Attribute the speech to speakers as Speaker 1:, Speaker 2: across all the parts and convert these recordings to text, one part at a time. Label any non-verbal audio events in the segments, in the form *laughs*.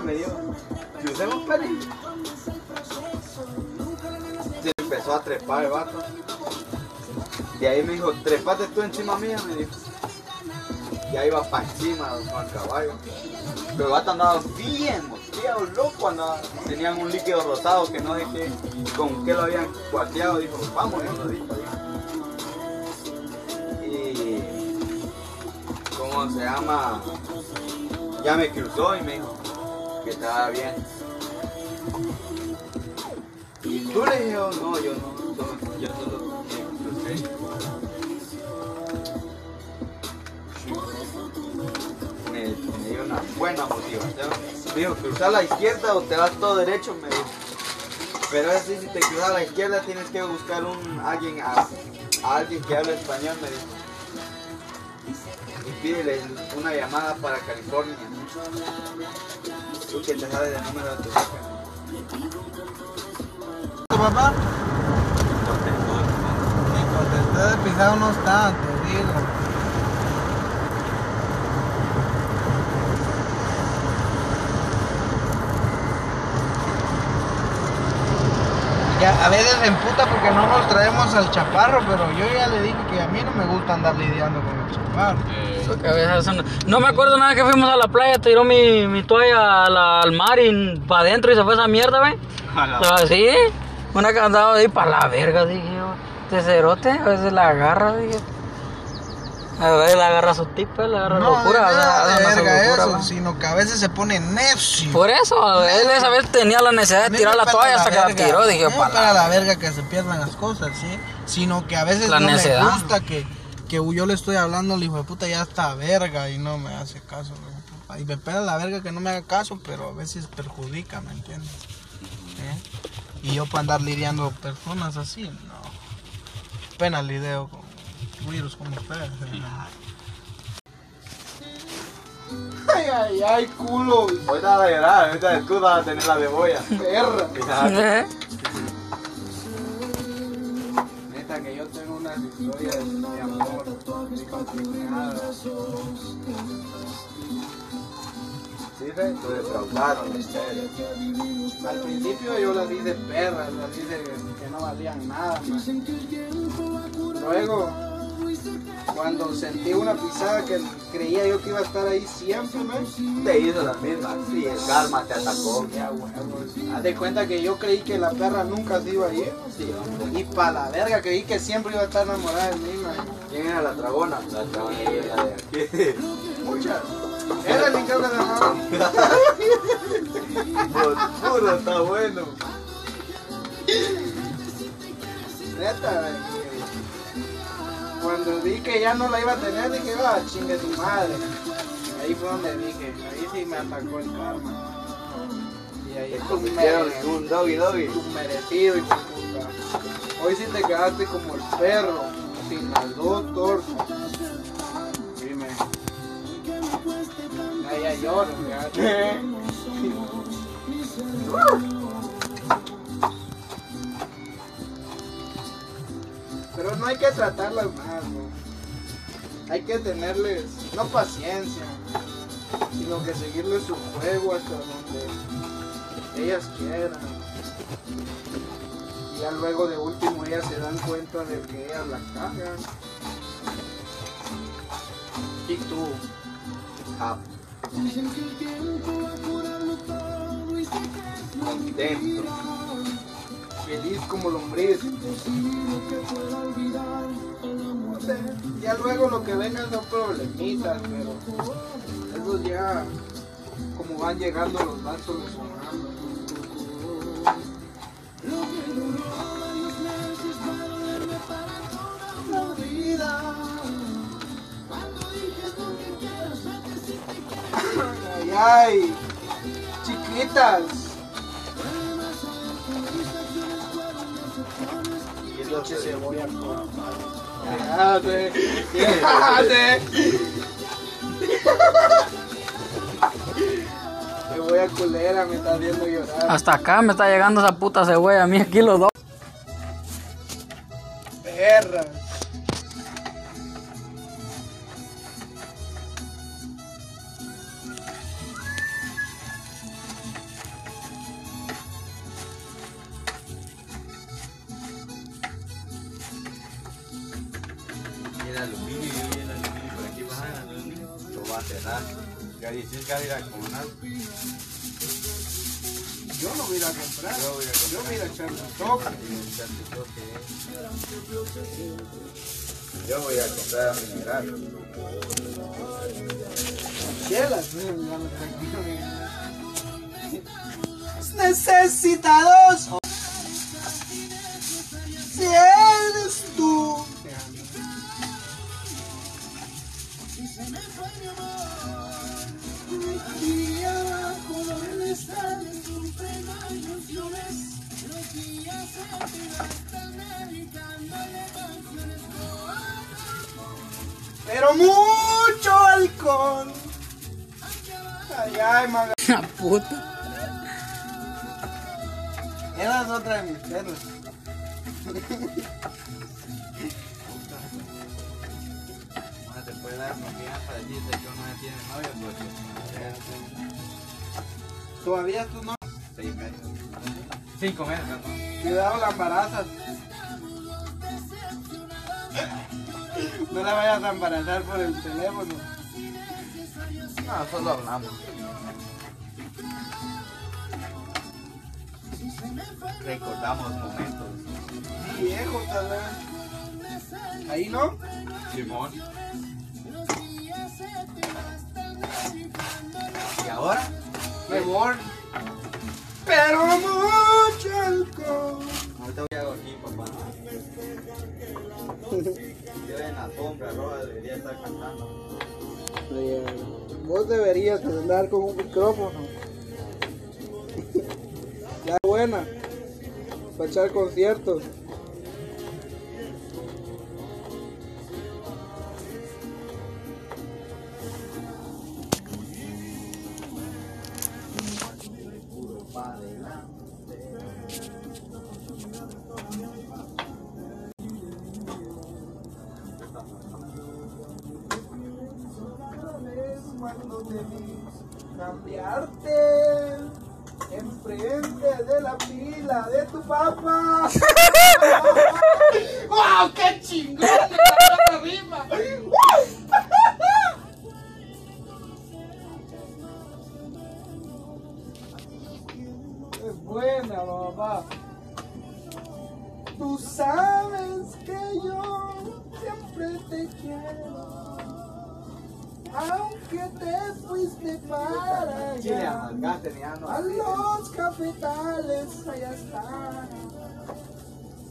Speaker 1: me dio. Crucemos, Peri. Se empezó a trepar el vato. De ahí me dijo, trepate tú encima mía, me dijo. Ya iba para encima con el caballo. Pero el vato andaba bien moteado, loco, andaba. Tenían un líquido rosado que no sé qué, con qué lo habían cuateado. Dijo, vamos, yo lo dijo. Y. ¿Cómo se llama? Ya me cruzó y me dijo que estaba bien. Y tú le dije, no, yo no, yo solo crucé. Me, me dio una buena motivación. Me dijo, cruza a la izquierda o te vas todo derecho, me dijo. Pero así, si te cruzas a la izquierda tienes que buscar un alguien a, a alguien que hable español, me dijo. Y pídele una llamada para California. Número de tu hija.
Speaker 2: ¿Tu papá?
Speaker 1: Contestó.
Speaker 2: Ni contesté de pisado no está, te digo. Ya, a veces se emputa porque no nos traemos al chaparro, pero yo ya le dije que a mí no me gusta andar lidiando con el chaparro.
Speaker 3: Eso son- No me acuerdo nada que fuimos a la playa, tiró mi, mi toalla al mar y para adentro y se fue esa mierda, güey. Ah, Sí, una que andaba ahí para la verga, dije yo. Este cerote, a veces la agarra, dije. La agarra su tipa, la agarra
Speaker 2: No,
Speaker 3: locura,
Speaker 2: de
Speaker 3: una
Speaker 2: verga eso, sino que a veces se pone necio.
Speaker 3: Por eso, él esa vez tenía la necesidad de tirar la toalla hasta que la tiró, dije,
Speaker 2: No
Speaker 3: para
Speaker 2: la verga que se pierdan las cosas, ¿sí? Sino que a veces
Speaker 3: La
Speaker 2: no
Speaker 3: necedad.
Speaker 2: me gusta que, que yo le estoy hablando al hijo de puta ya está verga y no me hace caso. ¿no? Y me pela la verga que no me haga caso, pero a veces perjudica, ¿me entiendes? ¿Eh? Y yo para andar lidiando personas así, no. Pena lidio con virus ustedes. ¿eh? Ay, ay, ay, culo,
Speaker 1: Ahorita vas a llorar, ahorita tú vas a tener la de boya.
Speaker 2: perra.
Speaker 3: ¿Eh?
Speaker 2: Neta que yo tengo unas historias de amor muy complicadas.
Speaker 1: Sí, fe, lo defraudaron, en serio.
Speaker 2: Al principio yo las hice perras, las hice que no valían nada. man. Luego, cuando sentí una pisada que creía yo que iba a estar ahí siempre, man,
Speaker 1: Te hizo la misma, sí, el karma te atacó.
Speaker 2: ya. Haz de cuenta que yo creí que la perra nunca se iba a ir.
Speaker 1: Sí.
Speaker 2: Y pa' la verga, creí que siempre iba a estar enamorada de mí, man.
Speaker 1: ¿Quién era la dragona? La dragona de aquí. *laughs*
Speaker 2: Muchas. Era que se llamaba.
Speaker 1: Pues, puro, está bueno.
Speaker 2: Neta, que cuando vi que ya no la iba a tener, dije, ah, chingue tu madre. Ahí fue donde dije, ahí sí me atacó el karma. Y ahí tú,
Speaker 1: convirtieron
Speaker 2: mere-
Speaker 1: en un doggy doggy.
Speaker 2: tú merecido y tu puta. Hoy sí te quedaste como el perro, sin las dos tortas. Dime. Ya, ya lloro, ya. No hay que tratarlas más, ¿no? Hay que tenerles, no paciencia, sino que seguirles su juego hasta donde ellas quieran. Y ya luego de último ellas se dan cuenta de que ellas la cagan. Y tú,
Speaker 1: Ah. Contento.
Speaker 2: Feliz como lombriz. Ya luego lo que vengan son problemitas, pero esos ya como van llegando los van solucionando. Ay, ay, chiquitas. Cállate. Me voy a culera, me está viendo llorar.
Speaker 3: Hasta acá me está llegando esa puta cebolla, a mí aquí los dos.
Speaker 1: El aluminio, yo vi el aluminio por aquí bajar el aluminio, lo va a cerrar. Ya dices que va a ir a comunal.
Speaker 2: Yo no voy a ir a comprar.
Speaker 1: Yo voy a
Speaker 2: Yo
Speaker 1: comprar.
Speaker 2: voy a echar un toque.
Speaker 1: Yo voy a comprar a mineral.
Speaker 2: Chelas. Necesitados. Si Aquí abajo donde están tus ilusiones. Pero mucho alcohol. Ay, ay, maga. *laughs*
Speaker 3: La puta.
Speaker 2: Es otra de mis perros. *laughs*
Speaker 1: te puede dar confianza decirte que uno ya tiene novio porque
Speaker 2: Todavía tú no.
Speaker 1: seis meses. Cinco meses.
Speaker 2: Cuidado, la embarazas. *laughs* No la vayas a embarazar por el teléfono.
Speaker 1: No, solo hablamos. Recordamos momentos.
Speaker 2: Viejo, tal vez. Ahí no.
Speaker 1: Simón. ¿Y ahora?
Speaker 2: Mejor. Pero mucho alcohol.
Speaker 1: Ahorita voy a aquí, papá. Yo en la sombra debería estar cantando.
Speaker 2: Vos deberías andar con un micrófono. Ya buena. Para echar conciertos. Cambiarte enfrente de la pila de tu papá. *laughs* ¡Wow! ¡Qué chingón! ¡Qué rima! Es buena, papá. Tú sabes que yo siempre te quiero. Aunque te fuiste para
Speaker 1: Chile,
Speaker 2: allá. A los cafetales allá está.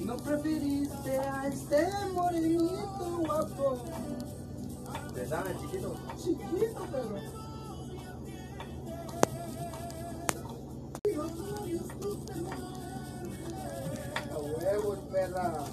Speaker 2: No preferiste a este morenito guapo.
Speaker 1: ¿Te sabes, chiquito?
Speaker 2: Chiquito, pero. A huevos, perra.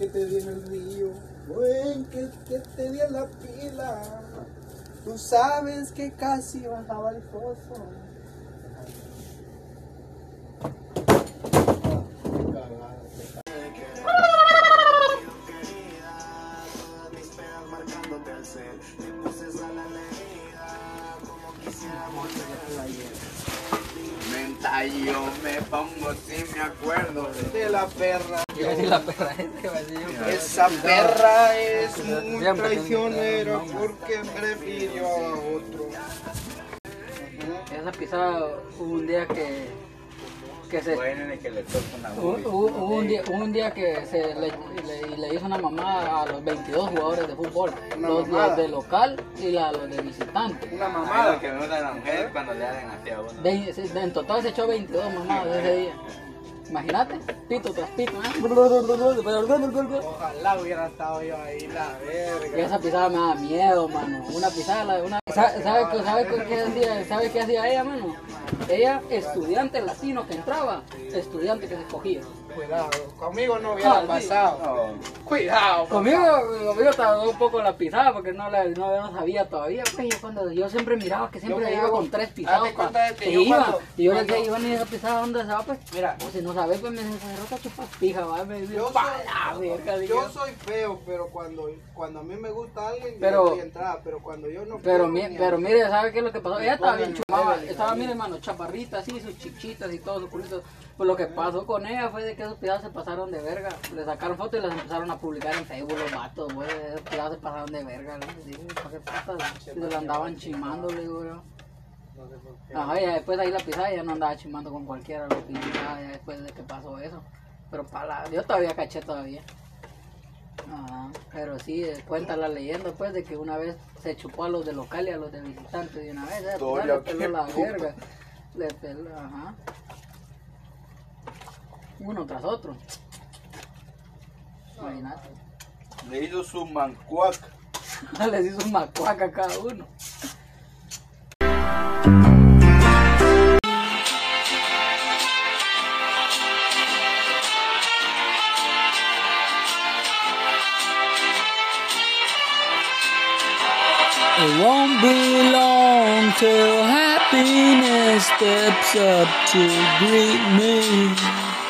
Speaker 2: Que te di en el río, o el que, que te di en la pila. Tú sabes que casi bajaba el foso.
Speaker 1: Menta, yo me pongo si me acuerdo de
Speaker 2: la perra.
Speaker 3: Decir la perra *laughs* esa, yo, pero-
Speaker 2: Esa perra es muy traicionera porque prefirió a otro.
Speaker 3: Esa pisada hubo un día que, que se
Speaker 1: Bueno, que le una
Speaker 3: un día, un día que se le, le- le hizo una mamada a los 22 jugadores de fútbol, los, de local y la, los de visitante.
Speaker 2: Una
Speaker 1: lo
Speaker 2: mamada.
Speaker 1: que me gusta de la mujer cuando le hacen así a uno.
Speaker 3: En total se echó 22 mamadas ese día. Imagínate, pito tras pito, ¿eh?
Speaker 2: Ojalá hubiera estado yo ahí, la
Speaker 3: Y
Speaker 2: verga.
Speaker 3: esa pisada me da miedo, mano. Una pisada, la- una... ¿Sabe, sabe, qué- sabe qué- hacía, sabe qué hacía ella, mano? Ella, estudiante latino que entraba, estudiante que se escogía.
Speaker 2: Cuidado, conmigo no hubiera
Speaker 3: Ah, sí.
Speaker 2: pasado.
Speaker 1: No,
Speaker 2: Cuidado.
Speaker 3: Conmigo, conmigo tardó un poco la pisada porque no, la, no, no sabía todavía. Pues yo, cuando, yo siempre miraba que siempre
Speaker 2: Yo
Speaker 3: iba con tres
Speaker 2: cuenta de que
Speaker 3: que
Speaker 2: yo
Speaker 3: iba.
Speaker 2: cuando-
Speaker 3: y yo le decía, Iván, ¿y esa pisada dónde se va? Pues
Speaker 2: Mira.
Speaker 3: pues, si no sabes, pues me rota chupas pija, va. Me
Speaker 2: Yo
Speaker 3: "Pa
Speaker 2: soy,
Speaker 3: la verga",
Speaker 2: yo soy feo, pero cuando, cuando a mí me gusta alguien,
Speaker 3: Pero-
Speaker 2: yo doy entrada, pero cuando yo no
Speaker 3: Pero, mi-
Speaker 2: ni
Speaker 3: pero mire, ¿sabe qué es lo que pasó? Ella estaba bien chumada, estaba, mire, hermano, chaparrita así, sus chichitas y todo, su culito. Pues lo que pasó con ella fue de que esos pisadas se pasaron de verga. Le sacaron fotos y las empezaron a publicar en Facebook los vatos, güey. Pisadas se pasaron de verga, ¿para qué putas? Se la andaban chimando, yo.
Speaker 2: No sé por qué.
Speaker 3: Ajá, ya después ahí la pisada ya no andaba chimando con cualquiera, lo que ya después de que pasó eso. Pero para la, yo todavía caché todavía. Ajá, pero sí, eh, cuenta la leyenda pues de que una vez se chupó a los de local y a los de visitantes de una vez, eh, pues,
Speaker 1: Historia,
Speaker 3: le peló la
Speaker 1: puta.
Speaker 3: verga. Le peló, ajá. Uno tras otro. Imagínate.
Speaker 1: Le hizo su mancuac. *laughs*
Speaker 3: Les hizo un macuaca a cada uno. It won't be long till happiness steps up to greet me.